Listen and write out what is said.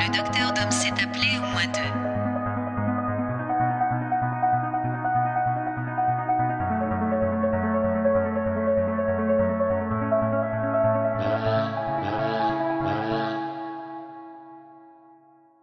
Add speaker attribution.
Speaker 1: Le docteur Dom s'est appelé au moins deux.